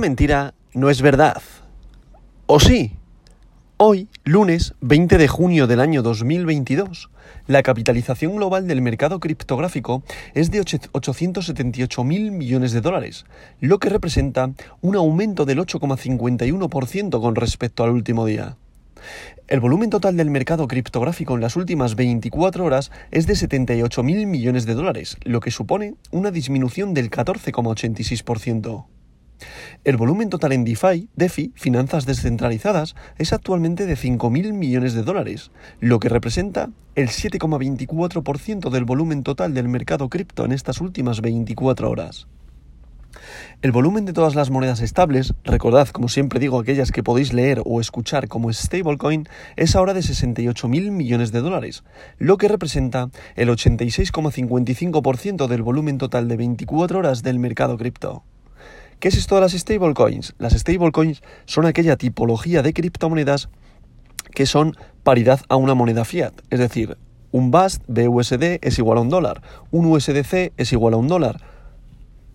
Mentira no es verdad. ¿O sí? Hoy, lunes 20 de junio del año 2022, la capitalización global del mercado criptográfico es de 878 mil millones de dólares, lo que representa un aumento del 8,51% con respecto al último día. El volumen total del mercado criptográfico en las últimas 24 horas es de 78 mil millones de dólares, lo que supone una disminución del 14,86%. El volumen total en DeFi, DeFi, finanzas descentralizadas, es actualmente de 5.000 millones de dólares, lo que representa el 7,24% del volumen total del mercado cripto en estas últimas 24 horas. El volumen de todas las monedas estables, recordad como siempre digo aquellas que podéis leer o escuchar como stablecoin, es ahora de 68.000 millones de dólares, lo que representa el 86,55% del volumen total de 24 horas del mercado cripto. ¿Qué es esto de las stablecoins? Las stablecoins son aquella tipología de criptomonedas que son paridad a una moneda fiat, es decir, un BAST BUSD es igual a un dólar, un USDC es igual a un dólar,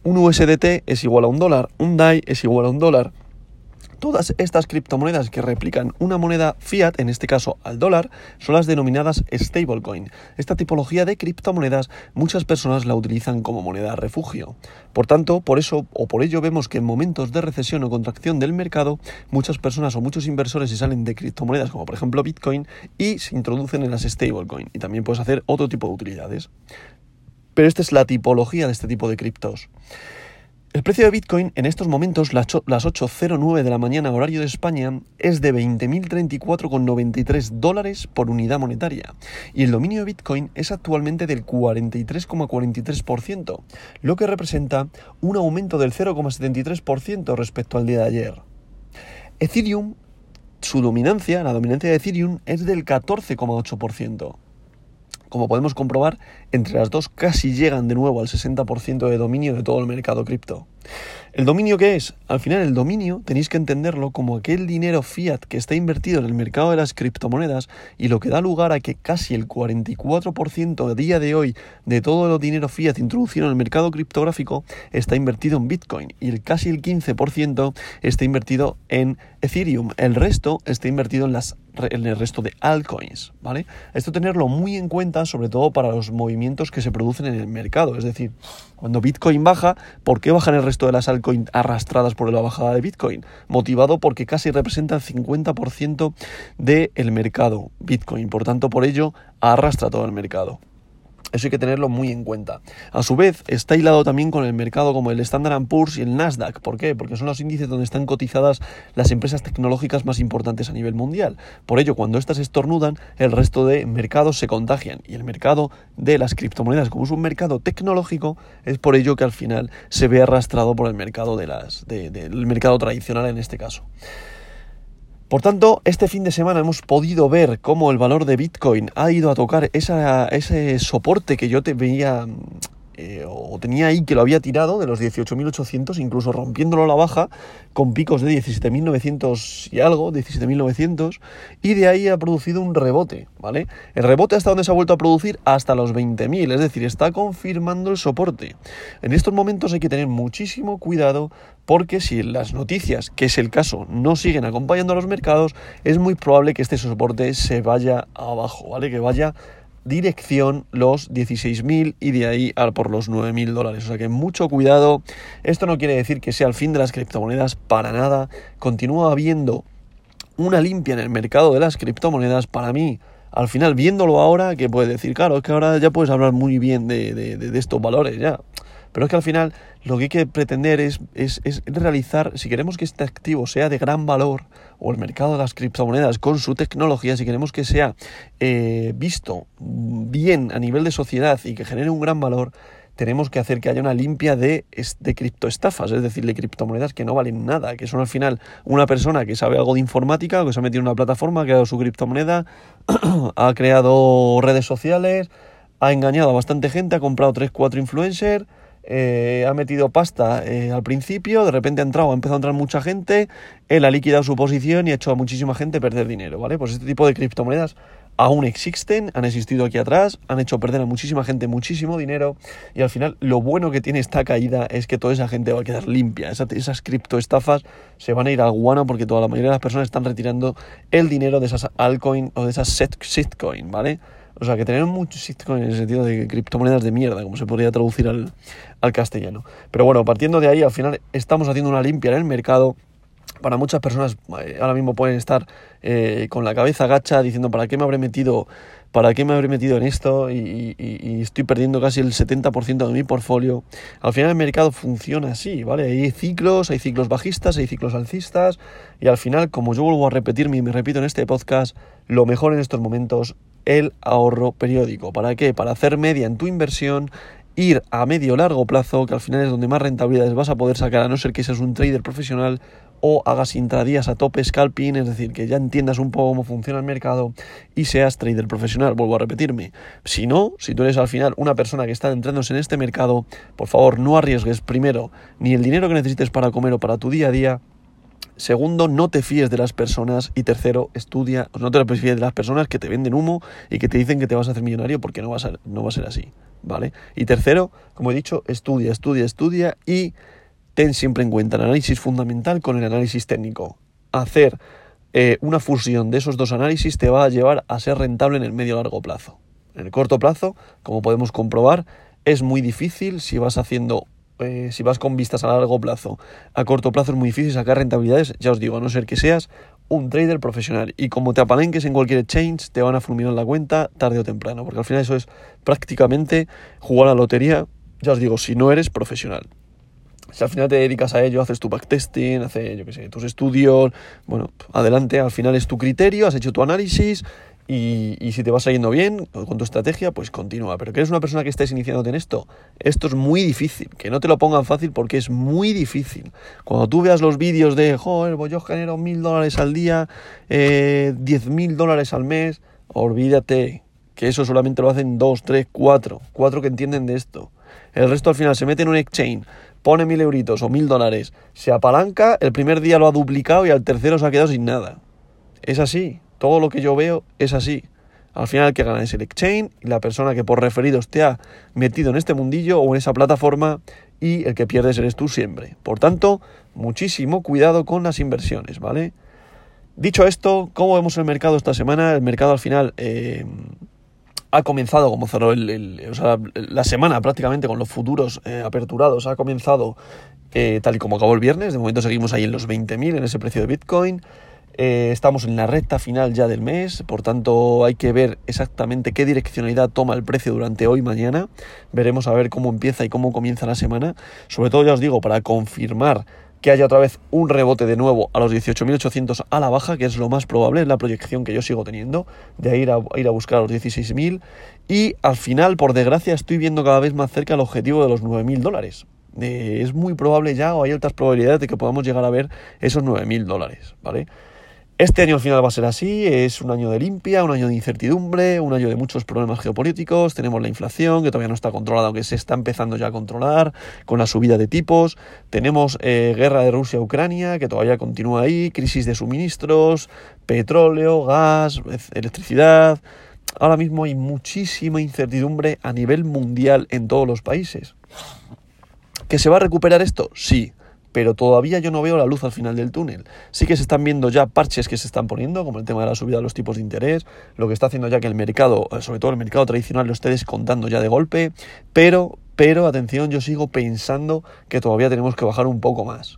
un USDT es igual a un dólar, un DAI es igual a un dólar, Todas estas criptomonedas que replican una moneda fiat, en este caso al dólar, son las denominadas stablecoin. Esta tipología de criptomonedas muchas personas la utilizan como moneda refugio. Por tanto, por eso o por ello vemos que en momentos de recesión o contracción del mercado, muchas personas o muchos inversores se salen de criptomonedas como por ejemplo Bitcoin y se introducen en las stablecoin. Y también puedes hacer otro tipo de utilidades. Pero esta es la tipología de este tipo de criptos. El precio de Bitcoin en estos momentos, las 8.09 de la mañana horario de España, es de 20.034,93 dólares por unidad monetaria. Y el dominio de Bitcoin es actualmente del 43,43%, lo que representa un aumento del 0,73% respecto al día de ayer. Ethereum, su dominancia, la dominancia de Ethereum, es del 14,8%. Como podemos comprobar, entre las dos casi llegan de nuevo al 60% de dominio de todo el mercado cripto. ¿El dominio qué es? Al final el dominio tenéis que entenderlo como aquel dinero fiat que está invertido en el mercado de las criptomonedas y lo que da lugar a que casi el 44% a día de hoy de todo el dinero fiat introducido en el mercado criptográfico está invertido en Bitcoin y el casi el 15% está invertido en Ethereum. El resto está invertido en, las, en el resto de altcoins, ¿vale? Esto tenerlo muy en cuenta sobre todo para los movimientos que se producen en el mercado, es decir, cuando Bitcoin baja, ¿por qué bajan el resto de las altcoins arrastradas por la bajada de Bitcoin? Motivado porque casi representa el 50% del mercado Bitcoin. Por tanto, por ello, arrastra todo el mercado. Eso hay que tenerlo muy en cuenta. A su vez, está hilado también con el mercado como el Standard Poor's y el Nasdaq. ¿Por qué? Porque son los índices donde están cotizadas las empresas tecnológicas más importantes a nivel mundial. Por ello, cuando estas estornudan, el resto de mercados se contagian. Y el mercado de las criptomonedas, como es un mercado tecnológico, es por ello que al final se ve arrastrado por el mercado de las, del mercado tradicional en este caso. Por tanto, este fin de semana hemos podido ver cómo el valor de Bitcoin ha ido a tocar ese soporte que yo te veía eh, o tenía ahí que lo había tirado de los 18.800, incluso rompiéndolo a la baja, con picos de 17.900 y algo, 17.900, y de ahí ha producido un rebote, ¿vale? El rebote hasta donde se ha vuelto a producir hasta los 20.000, es decir, está confirmando el soporte. En estos momentos hay que tener muchísimo cuidado porque si las noticias, que es el caso, no siguen acompañando a los mercados, es muy probable que este soporte se vaya abajo, ¿vale? Que vaya dirección los 16.000 y de ahí al por los 9.000 dólares. O sea que mucho cuidado. Esto no quiere decir que sea el fin de las criptomonedas para nada. Continúa habiendo una limpia en el mercado de las criptomonedas. Para mí, al final, viéndolo ahora, que puedes decir, claro, es que ahora ya puedes hablar muy bien de, de estos valores, ya. Pero es que al final lo que hay que pretender es, realizar, si queremos que este activo sea de gran valor, o el mercado de las criptomonedas con su tecnología, si queremos que sea eh, visto bien a nivel de sociedad y que genere un gran valor, tenemos que hacer que haya una limpia de, criptoestafas, es decir, de criptomonedas que no valen nada, que son al final una persona que sabe algo de informática, que se ha metido en una plataforma, ha creado su criptomoneda, ha creado redes sociales, ha engañado a bastante gente, ha comprado 3, 4 influencers, eh, ha metido pasta eh, al principio, de repente ha entrado, ha empezado a entrar mucha gente, él ha liquidado su posición y ha hecho a muchísima gente perder dinero, ¿vale? Pues este tipo de criptomonedas aún existen, han existido aquí atrás, han hecho perder a muchísima gente muchísimo dinero y al final lo bueno que tiene esta caída es que toda esa gente va a quedar limpia. Esas, criptoestafas se van a ir al guano porque toda la mayoría de las personas están retirando el dinero de esas altcoin o de esas shitcoin, ¿vale? O sea, que tener muchos shitcoin en el sentido de criptomonedas de mierda, como se podría traducir al, al castellano. Pero bueno, partiendo de ahí, al final estamos haciendo una limpia en el mercado para muchas personas eh, ahora mismo pueden estar eh, con la cabeza gacha diciendo para qué me habré metido para qué me habré metido en esto y, estoy perdiendo casi el 70% de mi portfolio. Al final el mercado funciona así, ¿vale? Hay ciclos, hay ciclos bajistas, hay ciclos alcistas y al final, como yo vuelvo a repetirme y me repito en este podcast, lo mejor en estos momentos, el ahorro periódico. ¿Para qué? Para hacer media en tu inversión ir a medio largo plazo, que al final es donde más rentabilidades vas a poder sacar, a no ser que seas un trader profesional o hagas intradías a tope scalping, es decir, que ya entiendas un poco cómo funciona el mercado y seas trader profesional, vuelvo a repetirme. Si no, si tú eres al final una persona que está entrándose en este mercado, por favor no arriesgues primero ni el dinero que necesites para comer o para tu día a día, Segundo, no te fíes de las personas. Y tercero, estudia, no te fíes de las personas que te venden humo y que te dicen que te vas a hacer millonario porque no, a, va a ser así. ¿Vale? Y tercero, como he dicho, estudia, estudia, estudia y ten siempre en cuenta el análisis fundamental con el análisis técnico. Hacer eh, una fusión de esos dos análisis te va a llevar a ser rentable en el medio largo plazo. En el corto plazo, como podemos comprobar, es muy difícil si vas haciendo, eh, si vas con vistas a largo plazo. A corto plazo es muy difícil sacar rentabilidades, ya os digo, a no ser que seas un trader profesional. Y como te apalenques en cualquier exchange, te van a fulminar la cuenta tarde o temprano, porque al final eso es prácticamente jugar a la lotería, ya os digo, si no eres profesional. Si al final te dedicas a ello, haces tu backtesting, haces, yo qué sé, tus estudios, bueno, adelante, al final es tu criterio, has hecho tu análisis y, si te vas yendo bien con tu estrategia, pues continúa. Pero que eres una persona que estés iniciándote en esto, esto es muy difícil. Que no te lo pongan fácil porque es muy difícil. Cuando tú veas los vídeos de, joder, pues yo genero mil dólares al día, eh, diez mil dólares al mes, olvídate que eso solamente lo hacen dos, tres, cuatro. Cuatro que entienden de esto. El resto al final se mete en un exchange, pone mil euritos o mil dólares, se apalanca, el primer día lo ha duplicado y al tercero se ha quedado sin nada. Es así, todo lo que yo veo es así. Al final el que gana es el exchange y la persona que por referidos te ha metido en este mundillo o en esa plataforma y el que pierdes eres tú siempre. Por tanto, muchísimo cuidado con las inversiones, ¿vale? Dicho esto, ¿cómo vemos el mercado esta semana? El mercado al final eh, ha comenzado, como cerró la semana prácticamente con los futuros eh, aperturados, ha comenzado eh, tal y como acabó el viernes. De momento seguimos ahí en los 20.000 en ese precio de Bitcoin. Eh, estamos en la recta final ya del mes, por tanto hay que ver exactamente qué direccionalidad toma el precio durante hoy y mañana. Veremos a ver cómo empieza y cómo comienza la semana. Sobre todo ya os digo, para confirmar que haya otra vez un rebote de nuevo a los 18.800 a la baja, que es lo más probable, es la proyección que yo sigo teniendo, de ir a, ir a buscar a los 16.000. Y al final, por desgracia, estoy viendo cada vez más cerca el objetivo de los 9.000 dólares. Eh, es muy probable ya, o hay altas probabilidades de que podamos llegar a ver esos 9.000 dólares, ¿vale? Este año al final va a ser así, es un año de limpia, un año de incertidumbre, un año de muchos problemas geopolíticos, tenemos la inflación que todavía no está controlada, aunque se está empezando ya a controlar, con la subida de tipos, tenemos eh, guerra de Rusia-Ucrania que todavía continúa ahí, crisis de suministros, petróleo, gas, electricidad, ahora mismo hay muchísima incertidumbre a nivel mundial en todos los países. ¿Que se va a recuperar esto? Sí pero todavía yo no veo la luz al final del túnel. Sí que se están viendo ya parches que se están poniendo, como el tema de la subida de los tipos de interés, lo que está haciendo ya que el mercado, eh, sobre todo el mercado tradicional, lo esté descontando ya de golpe, pero, pero, atención, yo sigo pensando que todavía tenemos que bajar un poco más.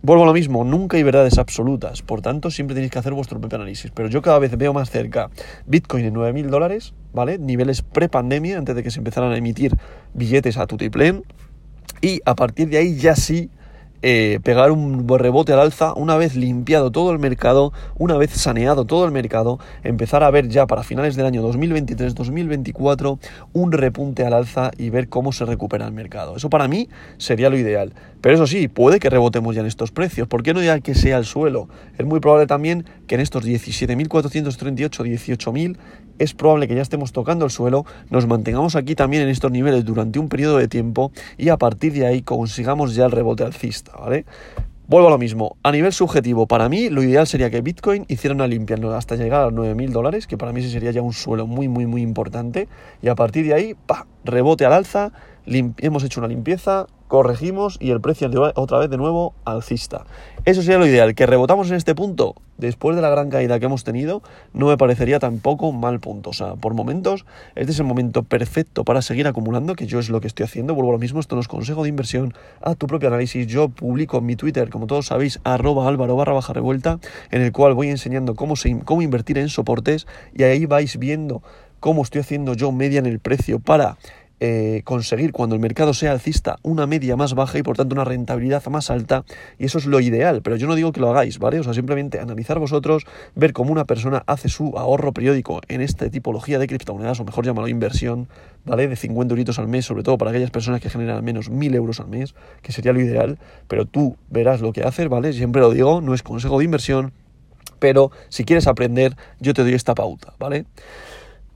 Vuelvo a lo mismo, nunca hay verdades absolutas, por tanto siempre tenéis que hacer vuestro propio análisis, pero yo cada vez veo más cerca Bitcoin en 9.000 dólares, ¿vale? Niveles pre-pandemia, antes de que se empezaran a emitir billetes a tutiplén, y a partir de ahí ya sí eh, pegar un rebote al alza una vez limpiado todo el mercado, una vez saneado todo el mercado, empezar a ver ya para finales del año 2023-2024 un repunte al alza y ver cómo se recupera el mercado. Eso para mí sería lo ideal. Pero eso sí, puede que rebotemos ya en estos precios. ¿Por qué no ya que sea el suelo? Es muy probable también que en estos 17.438, 18.000 es probable que ya estemos tocando el suelo, nos mantengamos aquí también en estos niveles durante un periodo de tiempo y a partir de ahí consigamos ya el rebote alcista, ¿vale? Vuelvo a lo mismo. A nivel subjetivo, para mí lo ideal sería que Bitcoin hiciera una limpia hasta llegar a los 9.000 dólares, que para mí sería ya un suelo muy, muy, muy importante. Y a partir de ahí, pa, rebote al alza, hemos hecho una limpieza, corregimos y el precio otra vez de nuevo alcista. Eso sería lo ideal. Que rebotamos en este punto, después de la gran caída que hemos tenido, no me parecería tampoco un mal punto. O sea, por momentos, este es el momento perfecto para seguir acumulando, que yo es lo que estoy haciendo. Vuelvo a lo mismo, esto no consejo de inversión. A tu propio análisis. Yo publico en mi Twitter, como todos sabéis, arroba álvaro barra baja revuelta, en el cual voy enseñando cómo, cómo invertir en soportes y ahí vais viendo cómo estoy haciendo yo media en el precio para eh, conseguir cuando el mercado sea alcista una media más baja y por tanto una rentabilidad más alta y eso es lo ideal, pero yo no digo que lo hagáis, ¿vale? O sea, simplemente analizar vosotros, ver cómo una persona hace su ahorro periódico en esta tipología de criptomonedas, o mejor llamarlo inversión, ¿vale? De 50 euritos al mes, sobre todo para aquellas personas que generan al menos 1000 euros al mes, que sería lo ideal, pero tú verás lo que haces, ¿vale? Siempre lo digo, no es consejo de inversión, pero si quieres aprender, yo te doy esta pauta, ¿vale?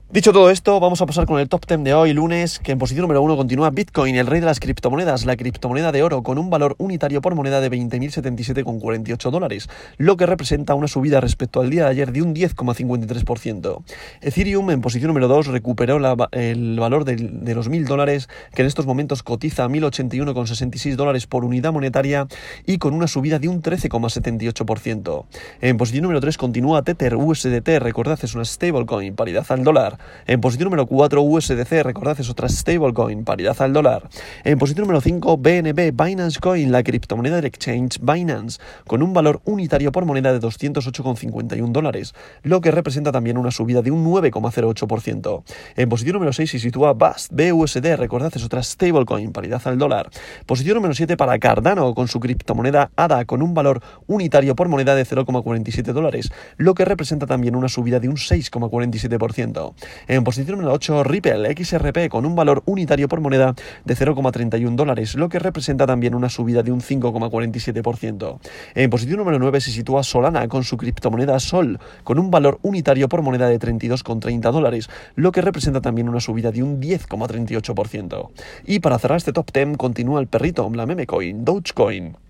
Dicho todo esto, vamos a pasar con el top 10 de hoy, lunes, que en posición número 1 continúa Bitcoin, el rey de las criptomonedas, la criptomoneda de oro, con un valor unitario por moneda de 20.077,48 dólares, lo que representa una subida respecto al día de ayer de un 10,53%. Ethereum, en posición número 2, recuperó el valor de, de los 1.000 dólares, que en estos momentos cotiza a 1.081,66 dólares por unidad monetaria y con una subida de un 13,78%. En posición número 3 continúa Tether USDT, recordad, es una stablecoin, paridad al dólar en posición número 4, USDC, recordad, es otra stablecoin, paridad al dólar. En posición número 5, BNB, Binance Coin, la criptomoneda del exchange Binance, con un valor unitario por moneda de 208,51 dólares, lo que representa también una subida de un 9,08%. En posición número 6 se sitúa BAST, BUSD, recordad, es otra stablecoin, paridad al dólar. Posición número 7 para Cardano, con su criptomoneda ADA, con un valor unitario por moneda de 0,47 dólares, lo que representa también una subida de un 6,47%. En posición número 8, Ripple XRP con un valor unitario por moneda de 0,31 dólares, lo que representa también una subida de un 5,47%. En posición número 9 se sitúa Solana con su criptomoneda Sol, con un valor unitario por moneda de 32,30 dólares, lo que representa también una subida de un 10,38%. Y para cerrar este top 10 continúa el perrito, la meme coin, Dogecoin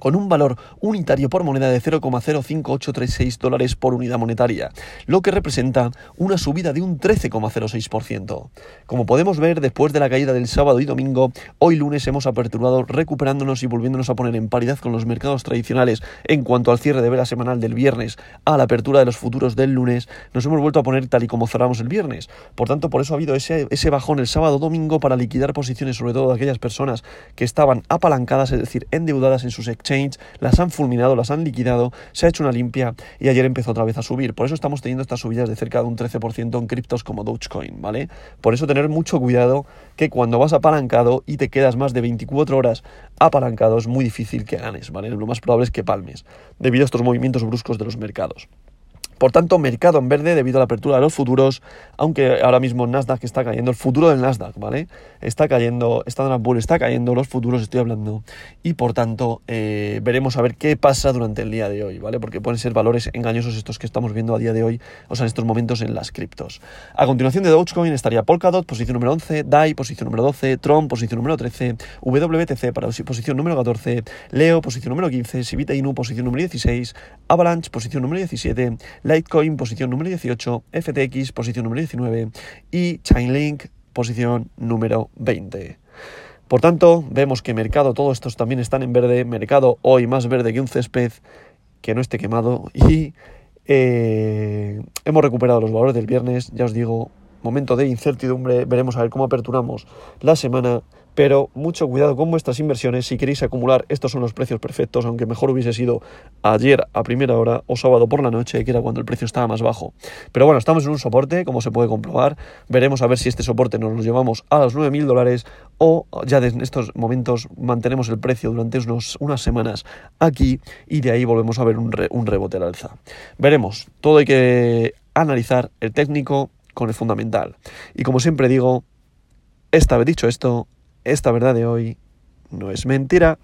con un valor unitario por moneda de 0,05836 dólares por unidad monetaria, lo que representa una subida de un 13,06%. Como podemos ver, después de la caída del sábado y domingo, hoy lunes hemos aperturado recuperándonos y volviéndonos a poner en paridad con los mercados tradicionales en cuanto al cierre de vela semanal del viernes a la apertura de los futuros del lunes, nos hemos vuelto a poner tal y como cerramos el viernes. Por tanto, por eso ha habido ese, ese bajón el sábado domingo para liquidar posiciones, sobre todo de aquellas personas que estaban apalancadas, es decir, endeudadas en sus exchanges las han fulminado, las han liquidado, se ha hecho una limpia y ayer empezó otra vez a subir. Por eso estamos teniendo estas subidas de cerca de un 13% en criptos como Dogecoin, ¿vale? Por eso tener mucho cuidado que cuando vas apalancado y te quedas más de 24 horas apalancado es muy difícil que ganes, ¿vale? Lo más probable es que palmes debido a estos movimientos bruscos de los mercados. Por tanto, mercado en verde debido a la apertura de los futuros, aunque ahora mismo Nasdaq está cayendo, el futuro del Nasdaq, ¿vale? Está cayendo, Standard Poor's está cayendo, los futuros estoy hablando, y por tanto eh, veremos a ver qué pasa durante el día de hoy, ¿vale? Porque pueden ser valores engañosos estos que estamos viendo a día de hoy, o sea, en estos momentos en las criptos. A continuación de Dogecoin estaría Polkadot, posición número 11, DAI, posición número 12, Tron, posición número 13, WTC para posición número 14, Leo, posición número 15, Sivita Inu, posición número 16, Avalanche, posición número 17, Litecoin, posición número 18, FTX, posición número 19 y Chainlink, posición número 20. Por tanto, vemos que mercado, todos estos también están en verde, mercado hoy más verde que un césped, que no esté quemado y eh, hemos recuperado los valores del viernes, ya os digo, momento de incertidumbre, veremos a ver cómo aperturamos la semana pero mucho cuidado con vuestras inversiones. Si queréis acumular, estos son los precios perfectos, aunque mejor hubiese sido ayer a primera hora o sábado por la noche, que era cuando el precio estaba más bajo. Pero bueno, estamos en un soporte, como se puede comprobar. Veremos a ver si este soporte nos lo llevamos a los 9.000 dólares o ya en estos momentos mantenemos el precio durante unos, unas semanas aquí y de ahí volvemos a ver un, un rebote al alza. Veremos, todo hay que analizar el técnico con el fundamental. Y como siempre digo, esta vez dicho esto, esta verdad de hoy no es mentira.